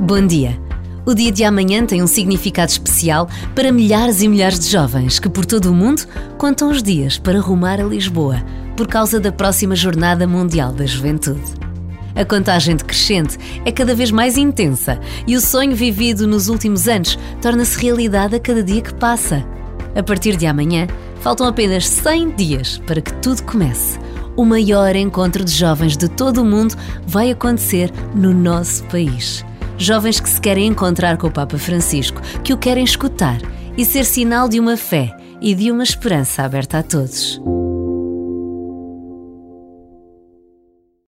Bom dia. O dia de amanhã tem um significado especial para milhares e milhares de jovens que, por todo o mundo, contam os dias para rumar a Lisboa por causa da próxima Jornada Mundial da Juventude. A contagem decrescente é cada vez mais intensa e o sonho vivido nos últimos anos torna-se realidade a cada dia que passa. A partir de amanhã, faltam apenas 100 dias para que tudo comece. O maior encontro de jovens de todo o mundo vai acontecer no nosso país. Jovens que se querem encontrar com o Papa Francisco, que o querem escutar e ser sinal de uma fé e de uma esperança aberta a todos.